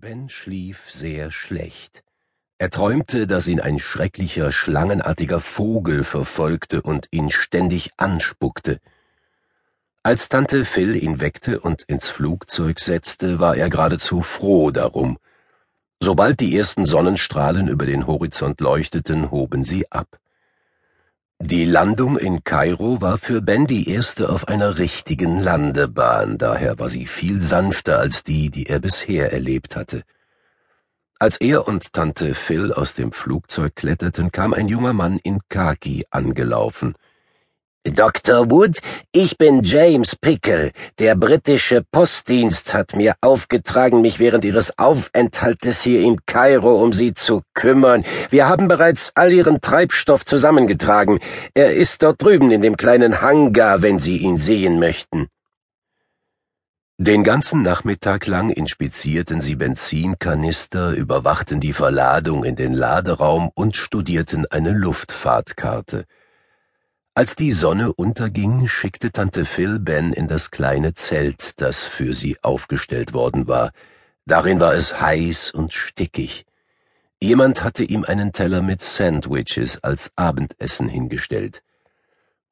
Ben schlief sehr schlecht. Er träumte, dass ihn ein schrecklicher, schlangenartiger Vogel verfolgte und ihn ständig anspuckte. Als Tante Phil ihn weckte und ins Flugzeug setzte, war er geradezu froh darum. Sobald die ersten Sonnenstrahlen über den Horizont leuchteten, hoben sie ab. Die Landung in Kairo war für Ben die erste auf einer richtigen Landebahn, daher war sie viel sanfter als die, die er bisher erlebt hatte. Als er und Tante Phil aus dem Flugzeug kletterten, kam ein junger Mann in Khaki angelaufen – Dr. Wood, ich bin James Pickle. Der britische Postdienst hat mir aufgetragen, mich während Ihres Aufenthaltes hier in Kairo um Sie zu kümmern. Wir haben bereits all Ihren Treibstoff zusammengetragen. Er ist dort drüben in dem kleinen Hangar, wenn Sie ihn sehen möchten. Den ganzen Nachmittag lang inspizierten sie Benzinkanister, überwachten die Verladung in den Laderaum und studierten eine Luftfahrtkarte. Als die Sonne unterging, schickte Tante Phil Ben in das kleine Zelt, das für sie aufgestellt worden war. Darin war es heiß und stickig. Jemand hatte ihm einen Teller mit Sandwiches als Abendessen hingestellt.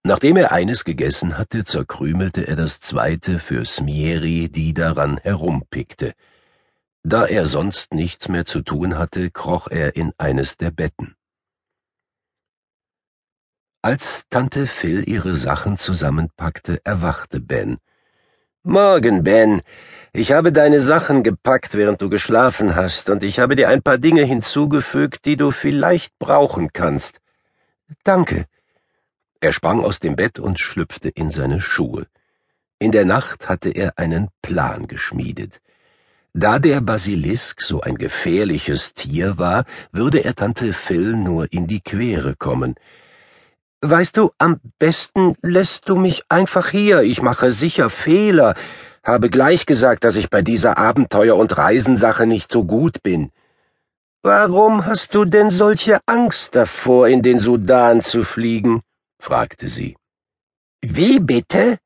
Nachdem er eines gegessen hatte, zerkrümelte er das zweite für Smieri, die daran herumpickte. Da er sonst nichts mehr zu tun hatte, kroch er in eines der Betten. Als Tante Phil ihre Sachen zusammenpackte, erwachte Ben. Morgen, Ben. Ich habe deine Sachen gepackt, während du geschlafen hast, und ich habe dir ein paar Dinge hinzugefügt, die du vielleicht brauchen kannst. Danke. Er sprang aus dem Bett und schlüpfte in seine Schuhe. In der Nacht hatte er einen Plan geschmiedet. Da der Basilisk so ein gefährliches Tier war, würde er Tante Phil nur in die Quere kommen. Weißt du, am besten lässt du mich einfach hier. Ich mache sicher Fehler. Habe gleich gesagt, dass ich bei dieser Abenteuer- und Reisensache nicht so gut bin. Warum hast du denn solche Angst davor, in den Sudan zu fliegen? fragte sie. Wie bitte?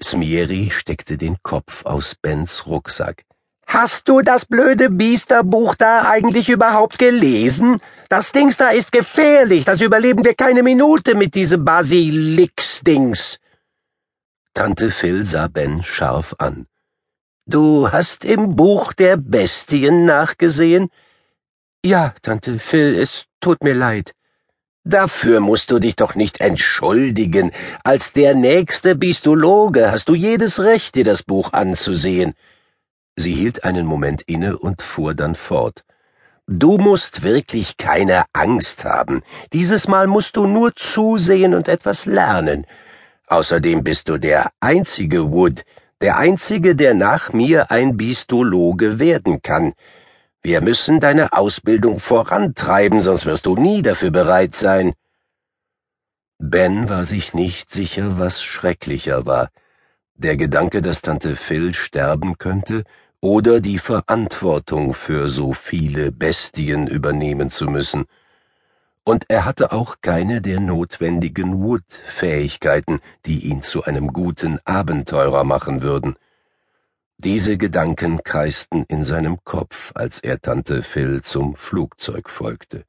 Smieri steckte den Kopf aus Bens Rucksack. Hast du das blöde Biesterbuch da eigentlich überhaupt gelesen? Das Dings da ist gefährlich, das überleben wir keine Minute mit diesem Basilix-Dings. Tante Phil sah Ben scharf an. Du hast im Buch der Bestien nachgesehen? Ja, Tante Phil, es tut mir leid. Dafür musst du dich doch nicht entschuldigen. Als der nächste Bistologe hast du jedes Recht, dir das Buch anzusehen. Sie hielt einen Moment inne und fuhr dann fort. Du musst wirklich keine Angst haben. Dieses Mal musst du nur zusehen und etwas lernen. Außerdem bist du der einzige Wood, der einzige, der nach mir ein Bistologe werden kann. Wir müssen deine Ausbildung vorantreiben, sonst wirst du nie dafür bereit sein. Ben war sich nicht sicher, was schrecklicher war der Gedanke, dass Tante Phil sterben könnte, oder die Verantwortung für so viele Bestien übernehmen zu müssen. Und er hatte auch keine der notwendigen Wood-Fähigkeiten, die ihn zu einem guten Abenteurer machen würden. Diese Gedanken kreisten in seinem Kopf, als er Tante Phil zum Flugzeug folgte.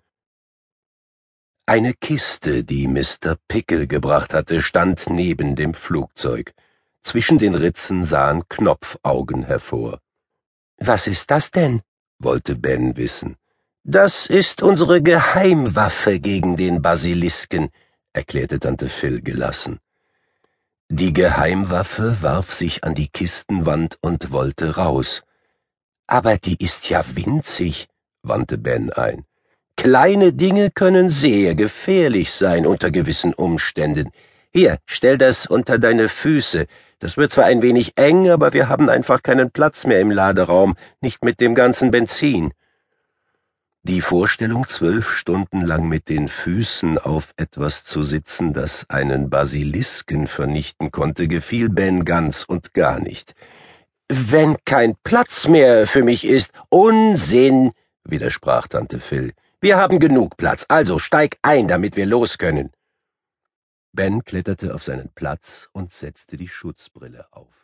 Eine Kiste, die Mr. Pickle gebracht hatte, stand neben dem Flugzeug. Zwischen den Ritzen sahen Knopfaugen hervor. Was ist das denn? wollte Ben wissen. Das ist unsere Geheimwaffe gegen den Basilisken, erklärte Tante Phil gelassen. Die Geheimwaffe warf sich an die Kistenwand und wollte raus. Aber die ist ja winzig, wandte Ben ein. Kleine Dinge können sehr gefährlich sein unter gewissen Umständen. Hier, stell das unter deine Füße, das wird zwar ein wenig eng, aber wir haben einfach keinen Platz mehr im Laderaum, nicht mit dem ganzen Benzin. Die Vorstellung, zwölf Stunden lang mit den Füßen auf etwas zu sitzen, das einen Basilisken vernichten konnte, gefiel Ben ganz und gar nicht. Wenn kein Platz mehr für mich ist, Unsinn, widersprach Tante Phil. Wir haben genug Platz, also steig ein, damit wir los können. Ben kletterte auf seinen Platz und setzte die Schutzbrille auf.